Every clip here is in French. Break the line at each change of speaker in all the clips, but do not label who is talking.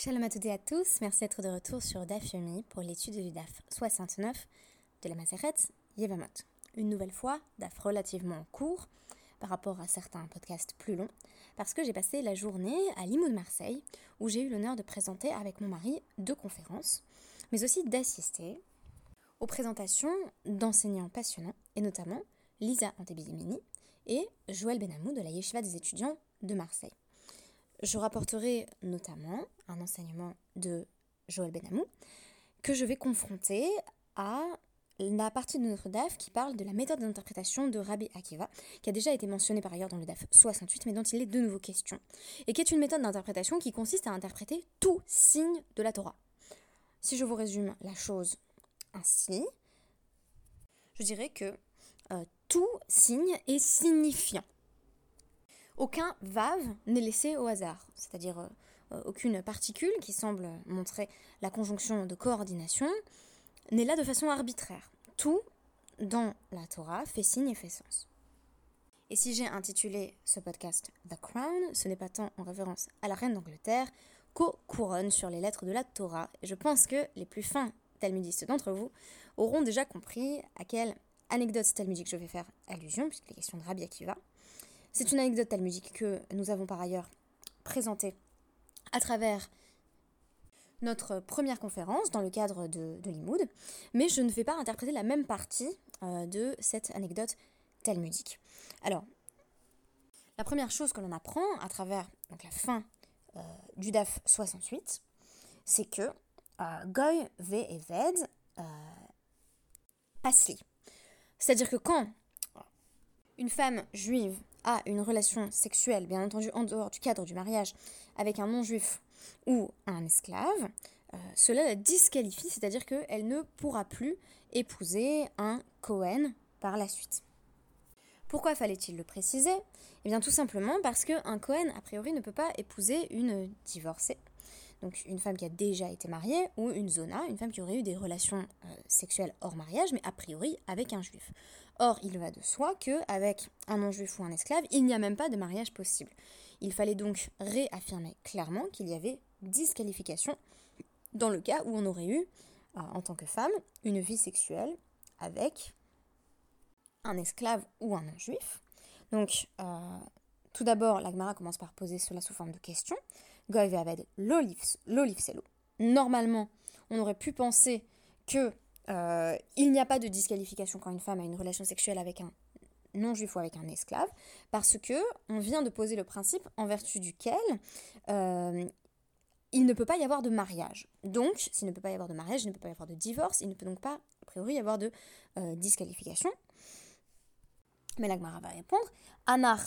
Shalom à toutes et à tous, merci d'être de retour sur DAF Yomi pour l'étude du DAF 69 de la Maseret Yevamot. Une nouvelle fois, DAF relativement court par rapport à certains podcasts plus longs, parce que j'ai passé la journée à Limoux de Marseille, où j'ai eu l'honneur de présenter avec mon mari deux conférences, mais aussi d'assister aux présentations d'enseignants passionnants, et notamment Lisa Antebidimini et Joël Benamou de la Yeshiva des étudiants de Marseille. Je rapporterai notamment un enseignement de Joël Benamou que je vais confronter à la partie de notre DAF qui parle de la méthode d'interprétation de Rabbi Akiva, qui a déjà été mentionnée par ailleurs dans le DAF 68, mais dont il est de nouveau question, et qui est une méthode d'interprétation qui consiste à interpréter tout signe de la Torah. Si je vous résume la chose ainsi, je dirais que euh, tout signe est signifiant aucun vav n'est laissé au hasard, c'est-à-dire euh, euh, aucune particule qui semble montrer la conjonction de coordination n'est là de façon arbitraire. Tout dans la Torah fait signe et fait sens. Et si j'ai intitulé ce podcast The Crown, ce n'est pas tant en référence à la reine d'Angleterre qu'aux couronnes sur les lettres de la Torah. Et je pense que les plus fins talmudistes d'entre vous auront déjà compris à quelle anecdote talmudique je vais faire allusion, puisqu'il est question de Rabbi Akiva. C'est une anecdote talmudique que nous avons par ailleurs présentée à travers notre première conférence dans le cadre de, de mais je ne vais pas interpréter la même partie euh, de cette anecdote talmudique. Alors, la première chose que l'on apprend à travers donc, la fin euh, du DAF 68, c'est que euh, Goy, V et Ved passent C'est-à-dire que quand une femme juive a une relation sexuelle, bien entendu en dehors du cadre du mariage, avec un non-juif ou un esclave, euh, cela la disqualifie, c'est-à-dire qu'elle ne pourra plus épouser un Cohen par la suite. Pourquoi fallait-il le préciser? Eh bien tout simplement parce qu'un Cohen, a priori, ne peut pas épouser une divorcée, donc une femme qui a déjà été mariée, ou une zona, une femme qui aurait eu des relations euh, sexuelles hors mariage, mais a priori avec un juif. Or, il va de soi qu'avec un non-juif ou un esclave, il n'y a même pas de mariage possible. Il fallait donc réaffirmer clairement qu'il y avait disqualification dans le cas où on aurait eu, euh, en tant que femme, une vie sexuelle avec un esclave ou un non-juif. Donc, euh, tout d'abord, l'Agmara commence par poser cela sous forme de question. Goy aved l'olive selo. Normalement, on aurait pu penser que euh, il n'y a pas de disqualification quand une femme a une relation sexuelle avec un non-juif ou avec un esclave, parce que on vient de poser le principe en vertu duquel euh, il ne peut pas y avoir de mariage. Donc, s'il ne peut pas y avoir de mariage, il ne peut pas y avoir de divorce, il ne peut donc pas, a priori, y avoir de euh, disqualification. Mais l'Agmara va répondre Anar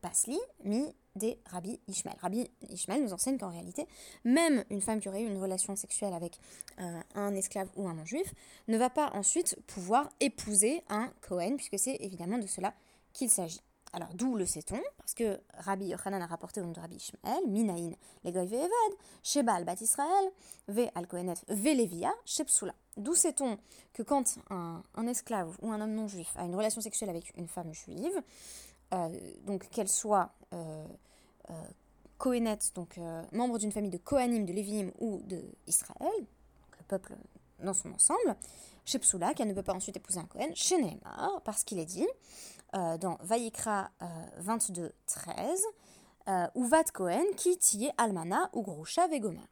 Pasli, mi des Rabbi Ishmael. Rabbi Ishmael nous enseigne qu'en réalité, même une femme qui aurait eu une relation sexuelle avec euh, un esclave ou un non-juif ne va pas ensuite pouvoir épouser un Cohen, puisque c'est évidemment de cela qu'il s'agit. Alors d'où le sait-on? Parce que Rabbi Yochanan a rapporté au nom de Rabbi Ishmael, Minaïn, les Goy Sheba al Bat Israël, Ve al Kohenet, Ve Levia, Shepsula. D'où sait-on que quand un, esclave ou un homme non-juif a une relation sexuelle avec une femme juive, euh, donc qu'elle soit euh, euh, Kohenet, donc membre d'une famille de Kohanim, de Léviim ou de Israël, le peuple dans son ensemble, chez Psoula, qu'elle ne peut pas ensuite épouser un Kohen, chez Neymar, parce qu'il est dit dans Vayikra 22, 13, ou Vat Kohen, qui tiye Almana ou Grosha Vegoma.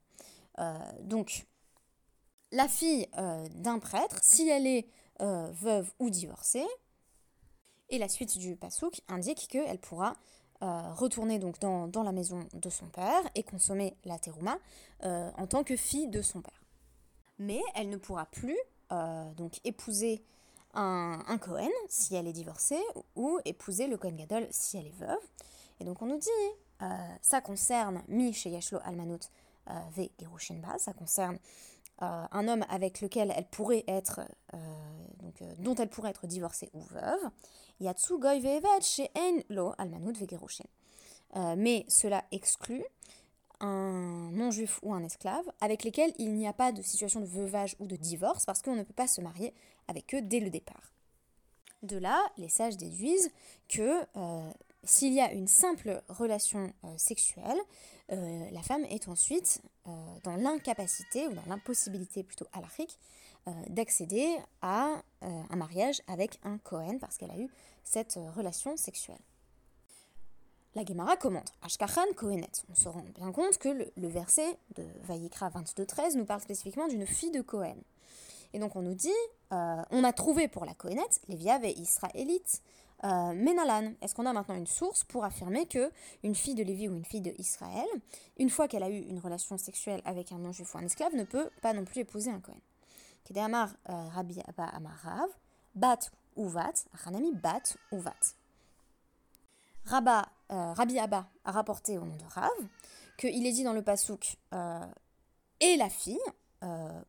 donc, la fille d'un prêtre, si elle est veuve ou divorcée, et la suite du pasouk indique qu'elle pourra euh, retourner donc dans, la maison de son père et consommer la terouma euh, en tant que fille de son père. Mais elle ne pourra plus euh, donc épouser un, Cohen si elle est divorcée ou épouser le Cohen Gadol si elle est veuve. Et donc on nous dit, ça concerne Mi chez Yashlo Almanut Ve Gerushinba, ça concerne un homme avec lequel elle pourrait être, donc, dont elle pourrait être divorcée ou veuve. Yatsu goy chez lo almanut euh, mais cela exclut un non-juif ou un esclave avec lesquels il n'y a pas de situation de veuvage ou de divorce parce qu'on ne peut pas se marier avec eux dès le départ. De là, les sages déduisent que euh, s'il y a une simple relation euh, sexuelle, la femme est ensuite dans l'incapacité, ou dans l'impossibilité plutôt alarique, d'accéder à un mariage avec un Cohen parce qu'elle a eu cette relation sexuelle. La Gemara commente Ashkachan Kohenet. On se rend bien compte que le, verset de Vayikra 22.13 nous parle spécifiquement d'une fille de Cohen. Et donc on nous dit euh, on a trouvé pour la Kohenet, Léviav et Israélite, euh, Menalan. Est-ce qu'on a maintenant une source pour affirmer que une fille de Lévi ou une fille de Israël, une fois qu'elle a eu une relation sexuelle avec un non-juif ou un esclave, ne peut pas non plus épouser un Kohen Amar euh, Rabbi Abba Amarav, Bat Uvat, Hanami Bat Uvat. Euh, Rabbi Abba a rapporté au nom de Rav qu'il est dit dans le pasouk euh, et la fille, euh,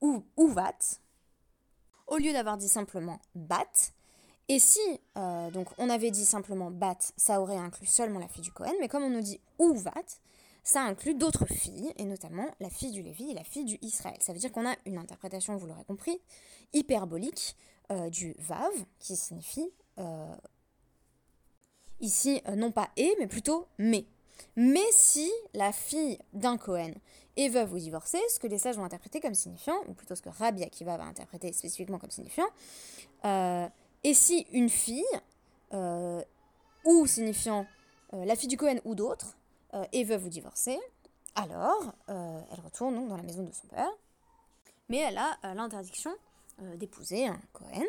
ou, ou vat, au lieu d'avoir dit simplement bat. Et si donc on avait dit simplement bat, ça aurait inclus seulement la fille du Cohen, mais comme on nous dit ou vat, ça inclut d'autres filles, et notamment la fille du Lévi et la fille du Israël. Ça veut dire qu'on a une interprétation, vous l'aurez compris, hyperbolique du vav, qui signifie Ici, euh, non pas et, mais plutôt mais. Mais si la fille d'un Cohen est veuve ou divorcée, ce que les sages vont interpréter comme signifiant, ou plutôt ce que Rabbi Akiva va interpréter spécifiquement comme signifiant, euh, et si une fille, euh, ou signifiant la fille du Cohen ou d'autres, est veuve ou divorcée, alors elle retourne donc dans la maison de son père, mais elle a l'interdiction d'épouser un Cohen,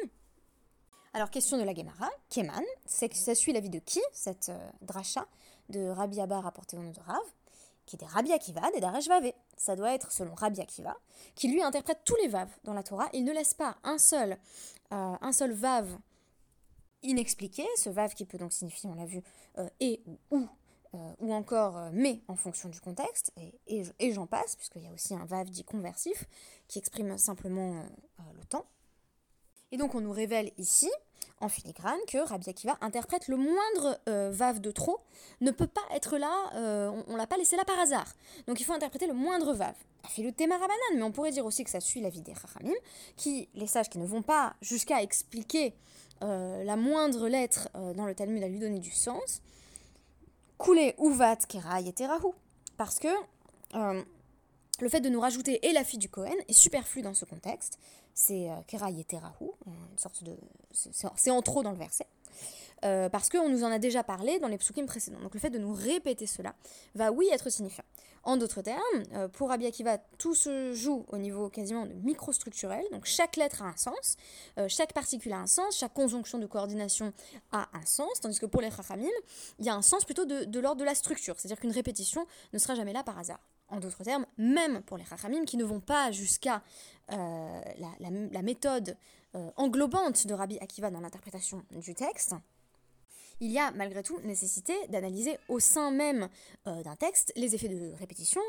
alors, question de la Gemara, Keman, c'est que ça suit l'avis de qui, cette euh, dracha de Rabbi Abba rapportée au nom de Rav, qui des Rabbi Akiva, des Daresh Vavé. Ça doit être selon Rabbi Akiva, qui lui interprète tous les vav dans la Torah. Il ne laisse pas un seul, euh, un seul vav inexpliqué, ce vav qui peut donc signifier, on l'a vu, euh, et ou ou, encore mais en fonction du contexte, et, et, j'en passe, puisqu'il y a aussi un vav dit conversif qui exprime simplement le temps. Et donc on nous révèle ici, en filigrane, que Rabbi Akiva interprète le moindre euh, vav de trop, ne peut pas être là, euh, on, ne l'a pas laissé là par hasard. Donc il faut interpréter le moindre vav. A fait le Rabanan, mais on pourrait dire aussi que ça suit la vie des Chachamim, qui, les sages qui ne vont pas jusqu'à expliquer euh, la moindre lettre dans le Talmud à lui donner du sens, couler uvat kerai et terahu. Parce que le fait de nous rajouter et la fille du Cohen est superflu dans ce contexte. C'est euh, Kerai et Terahu, euh, une sorte de. C'est en trop dans le verset. Euh, parce qu'on nous en a déjà parlé dans les psukim précédents. Donc le fait de nous répéter cela va, oui, être signifiant. En d'autres termes, pour Rabbi Akiva, tout se joue au niveau quasiment de microstructurel. Donc chaque lettre a un sens, chaque particule a un sens, chaque conjonction de coordination a un sens. Tandis que pour les Chachamim, il y a un sens plutôt de, l'ordre de la structure. C'est-à-dire qu'une répétition ne sera jamais là par hasard en d'autres termes, même pour les Chachamim qui ne vont pas jusqu'à euh, la, méthode euh, englobante de Rabbi Akiva dans l'interprétation du texte, il y a malgré tout nécessité d'analyser au sein même euh, d'un texte les effets de répétition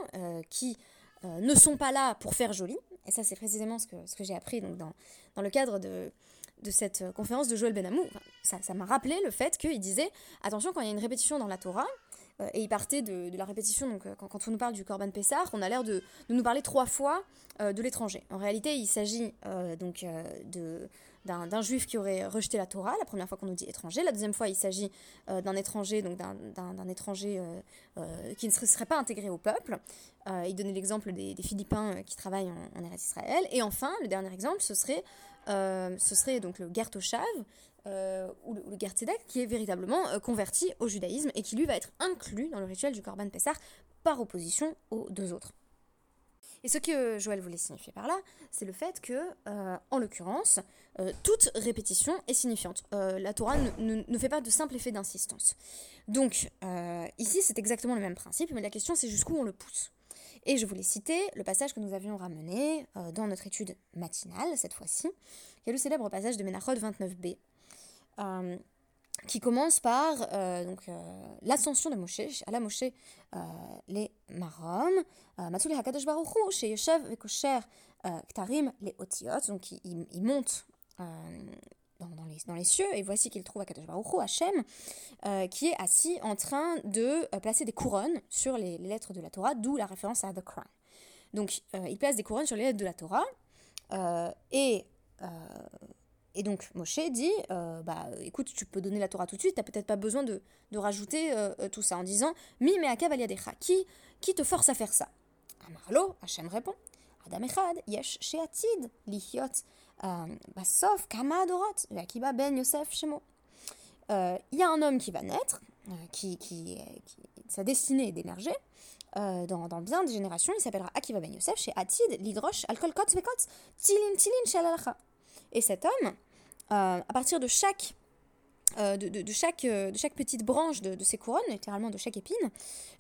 qui ne sont pas là pour faire joli. Et ça, c'est précisément ce que, j'ai appris donc, dans, dans le cadre de, de cette conférence de Joël Benamou. ça m'a rappelé le fait qu'il disait attention, quand il y a une répétition dans la Torah, euh, et il partait de, la répétition. Donc, euh, quand, on nous parle du Corban Pessar, on a l'air de, nous parler trois fois euh, de l'étranger. En réalité, il s'agit donc d'un juif qui aurait rejeté la Torah, la première fois qu'on nous dit étranger. La deuxième fois, il s'agit d'un étranger, donc d'un étranger qui ne serait, pas intégré au peuple. il donnait l'exemple des, Philippins qui travaillent en, en Israël. Et enfin, le dernier exemple, ce serait, ce serait donc le Gertoshav, euh, ou le, le qui est véritablement euh, converti au judaïsme et qui lui va être inclus dans le rituel du Korban Pessah par opposition aux deux autres. Et ce que Joël voulait signifier par là, c'est le fait que, euh, en l'occurrence, toute répétition est signifiante. la Torah ne, ne, fait pas de simple effet d'insistance. Donc, ici, c'est exactement le même principe, mais la question, c'est jusqu'où on le pousse. Et je voulais citer le passage que nous avions ramené dans notre étude matinale, cette fois-ci, qui est le célèbre passage de Menachot 29b, euh, qui commence par euh, donc euh, l'ascension de Moshe, à la Moshe les Marom, Matsuli Hakadosh Baruch Hu, chez Vekosher Ktarim les Otiot, donc il, il monte dans, les, dans, les, cieux, et voici qu'il trouve Akadosh Baruch Hu, Hachem, qui est assis en train de placer des couronnes sur les, les, lettres de la Torah, d'où la référence à The Crown. Donc il place des couronnes sur les lettres de la Torah, et et donc Moshe dit, bah écoute, tu peux donner la Torah tout de suite, tu n'as peut-être pas besoin de, rajouter tout ça en disant Mi me qui, qui te force à faire ça? Amarlo, Hachem répond Adam Echad, Yesh Sheatid, Lihiot, Basof, Kama Adorot, Akiba Ben Yosef Shemo. Il y a un homme qui va naître, qui, qui, sa destinée est d'émerger, euh, dans, dans, bien des générations, il s'appellera Akiva Ben Yosef chez Atid, Lidrosh, Alkol Kotz Vekotz, Tilin Tilin Shalalacha. Et cet homme, euh, à partir de chaque, euh, de, de, chaque, de chaque petite branche de, ses couronnes, littéralement de chaque épine,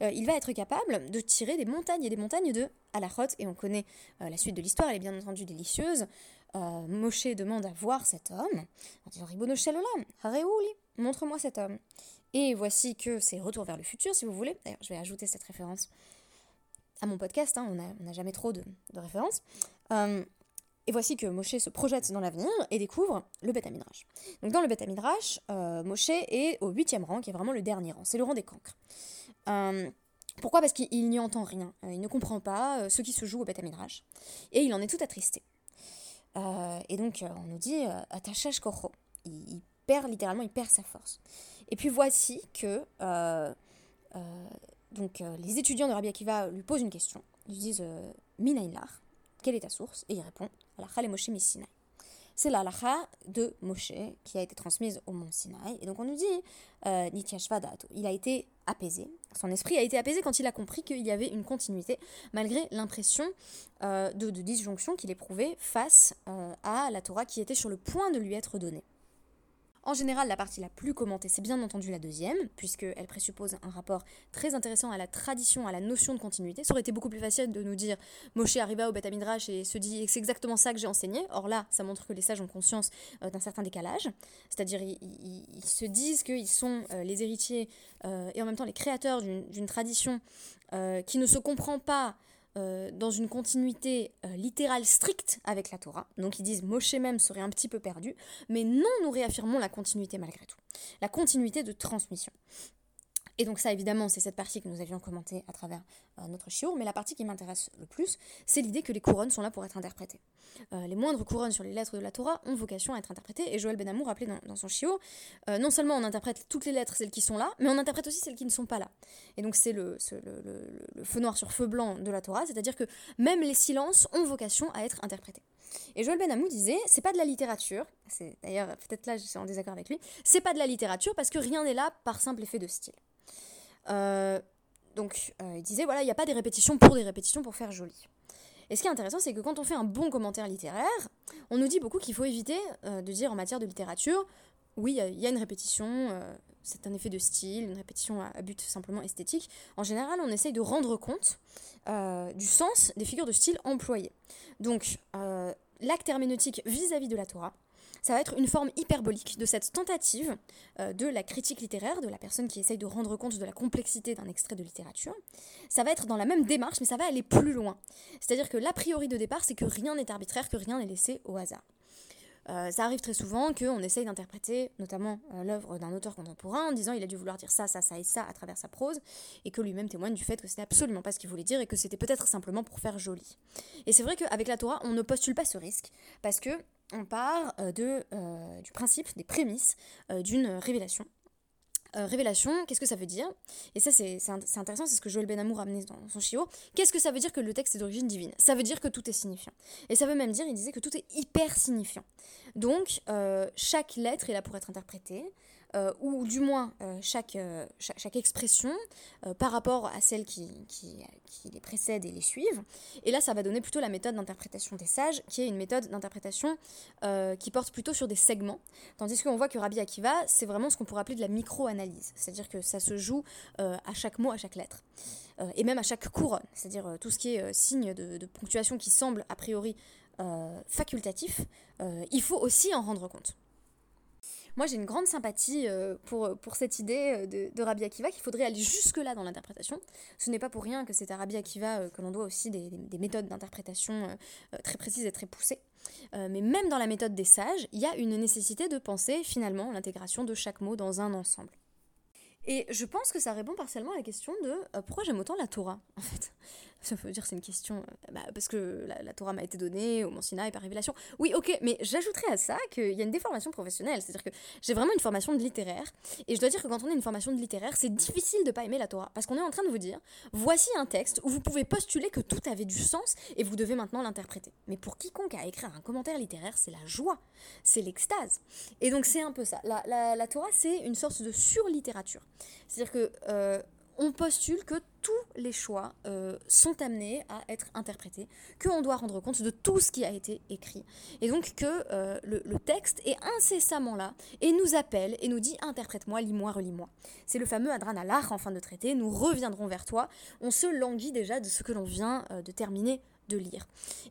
il va être capable de tirer des montagnes et des montagnes de Alachot. Et on connaît la suite de l'histoire, elle est bien entendu délicieuse. Moshe demande à voir cet homme, en disant Ribono montre-moi cet homme. Et voici que c'est Retour vers le futur, si vous voulez. D'ailleurs, je vais ajouter cette référence à mon podcast, hein. on n'a jamais trop de, références. Euh, et voici que Moshe se projette dans l'avenir et découvre le Beth Midrash. Donc dans le Beth Midrash, euh, Moshe est au huitième rang, qui est vraiment le dernier rang. C'est le rang des cancres. Euh, pourquoi? Parce qu'il n'y entend rien. il ne comprend pas ce qui se joue au Beth Midrash. Et il en est tout attristé. et donc on nous dit Atachash Koro. il perd littéralement, il perd sa force. Et puis voici que euh, euh, donc, euh, les étudiants de Rabbi Akiva lui posent une question. Ils disent Minaïlar, quelle est ta source? Et il répond C'est la de Moshe qui a été transmise au mont Sinaï. Et donc on nous dit Nityashvadato. Il a été apaisé. Son esprit a été apaisé quand il a compris qu'il y avait une continuité, malgré l'impression de, de, disjonction qu'il éprouvait face à la Torah qui était sur le point de lui être donnée. En général, la partie la plus commentée, c'est bien entendu la deuxième, puisqu'elle présuppose un rapport très intéressant à la tradition, à la notion de continuité. Ça aurait été beaucoup plus facile de nous dire Moshe arriva au Beth Midrash et se dit c'est exactement ça que j'ai enseigné. Or là, ça montre que les sages ont conscience euh, d'un certain décalage. C'est-à-dire, ils, se disent qu'ils sont euh, les héritiers euh, et en même temps les créateurs d'une tradition qui ne se comprend pas euh, dans une continuité euh, littérale stricte avec la Torah. Donc ils disent Moshe même serait un petit peu perdu, mais non, nous réaffirmons la continuité malgré tout. La continuité de transmission. Et donc ça, évidemment, c'est cette partie que nous avions commentée à travers euh, notre chiour, mais la partie qui m'intéresse le plus, c'est l'idée que les couronnes sont là pour être interprétées. Euh, les moindres couronnes sur les lettres de la Torah ont vocation à être interprétées, et Joël Benamour rappelait dans, dans son chiour, euh, non seulement on interprète toutes les lettres, celles qui sont là, mais on interprète aussi celles qui ne sont pas là. Et donc c'est le, le, feu noir sur feu blanc de la Torah, c'est-à-dire que même les silences ont vocation à être interprétés. Et Joël Benamou disait, c'est pas de la littérature, c'est d'ailleurs peut-être là je suis en désaccord avec lui, c'est pas de la littérature parce que rien n'est là par simple effet de style. Euh, donc, euh, il disait, voilà, il n'y a pas des répétitions pour des répétitions pour faire joli. Et ce qui est intéressant, c'est que quand on fait un bon commentaire littéraire, on nous dit beaucoup qu'il faut éviter euh, de dire en matière de littérature, oui, il y, a une répétition, c'est un effet de style, une répétition à, but simplement esthétique. En général, on essaye de rendre compte du sens des figures de style employées. Donc, l'acte herméneutique vis à -vis de la Torah, ça va être une forme hyperbolique de cette tentative euh, de la critique littéraire, de la personne qui essaye de rendre compte de la complexité d'un extrait de littérature. Ça va être dans la même démarche, mais ça va aller plus loin. C'est-à-dire que l'a priori de départ, c'est que rien n'est arbitraire, que rien n'est laissé au hasard. Euh, ça arrive très souvent qu'on essaye d'interpréter notamment euh, l'œuvre d'un auteur contemporain en disant il a dû vouloir dire ça, ça, ça et ça à travers sa prose, et que lui-même témoigne du fait que c'était absolument pas ce qu'il voulait dire et que c'était peut-être simplement pour faire joli. Et c'est vrai qu'avec la Torah, on ne postule pas ce risque, parce que on part euh, de, euh, du principe, des prémices euh, d'une révélation. révélation, qu'est-ce que ça veut dire? Et ça, c'est intéressant, c'est ce que Joël Benamour a amené dans son chiot. Qu'est-ce que ça veut dire que le texte est d'origine divine? Ça veut dire que tout est signifiant. Et ça veut même dire, il disait que tout est hyper signifiant. Donc, chaque lettre est là pour être interprétée. Euh, ou du moins euh, chaque, euh, chaque, expression par rapport à celle qui, qui, les précède et les suivent. Et là, ça va donner plutôt la méthode d'interprétation des sages, qui est une méthode d'interprétation qui porte plutôt sur des segments. Tandis qu'on voit que Rabbi Akiva, c'est vraiment ce qu'on pourrait appeler de la micro-analyse. C'est-à-dire que ça se joue à chaque mot, à chaque lettre. et même à chaque couronne. C'est-à-dire tout ce qui est signe de, ponctuation qui semble a priori facultatif, il faut aussi en rendre compte. Moi, j'ai une grande sympathie euh, pour, pour cette idée euh, de, Rabbi Akiva qu'il faudrait aller jusque-là dans l'interprétation. Ce n'est pas pour rien que c'est à Rabbi Akiva euh, que l'on doit aussi des, des méthodes d'interprétation très précises et très poussées. mais même dans la méthode des sages, il y a une nécessité de penser finalement l'intégration de chaque mot dans un ensemble. Et je pense que ça répond partiellement à la question de pourquoi j'aime autant la Torah, en fait? Ça veut dire c'est une question, euh, bah, parce que la, Torah m'a été donnée au Mont Sinaï par révélation. Oui, ok, mais j'ajouterais à ça qu'il y a une déformation professionnelle. C'est-à-dire que j'ai vraiment une formation de littéraire. Et je dois dire que quand on a une formation de littéraire, c'est difficile de pas aimer la Torah. Parce qu'on est en train de vous dire, voici un texte où vous pouvez postuler que tout avait du sens et vous devez maintenant l'interpréter. Mais pour quiconque a écrire un commentaire littéraire, c'est la joie, c'est l'extase. Et donc c'est un peu ça. La, la, Torah, c'est une sorte de surlittérature. C'est-à-dire que... Euh, on postule que tous les choix euh, sont amenés à être interprétés, qu'on doit rendre compte de tout ce qui a été écrit. Et donc que euh, le, texte est incessamment là et nous appelle et nous dit interprète-moi, lis-moi, relis-moi. C'est le fameux Adran Alach en fin de traité, nous reviendrons vers toi. On se languit déjà de ce que l'on vient euh, de terminer de lire.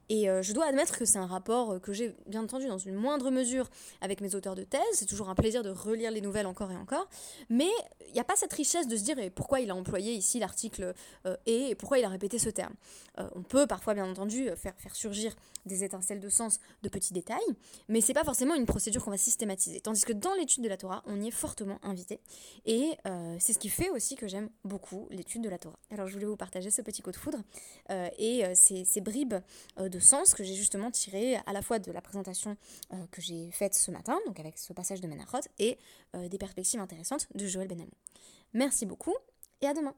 Et je dois admettre que c'est un rapport que j'ai bien entendu dans une moindre mesure avec mes auteurs de thèse. C'est toujours un plaisir de relire les nouvelles encore et encore. Mais il n'y a pas cette richesse de se dire pourquoi il a employé ici l'article euh, et, pourquoi il a répété ce terme. Euh, on peut parfois, bien entendu, faire, faire surgir des étincelles de sens de petits détails, mais c'est pas forcément une procédure qu'on va systématiser. Tandis que dans l'étude de la Torah, on y est fortement invité. Et euh, c'est ce qui fait aussi que j'aime beaucoup l'étude de la Torah. Alors je voulais vous partager ce petit coup de foudre et ces, ces, bribes de sens que j'ai justement tirées à la fois de la présentation que j'ai faite ce matin, donc avec ce passage de Menachot, et des perspectives intéressantes de Joël Benamou. Merci beaucoup et à demain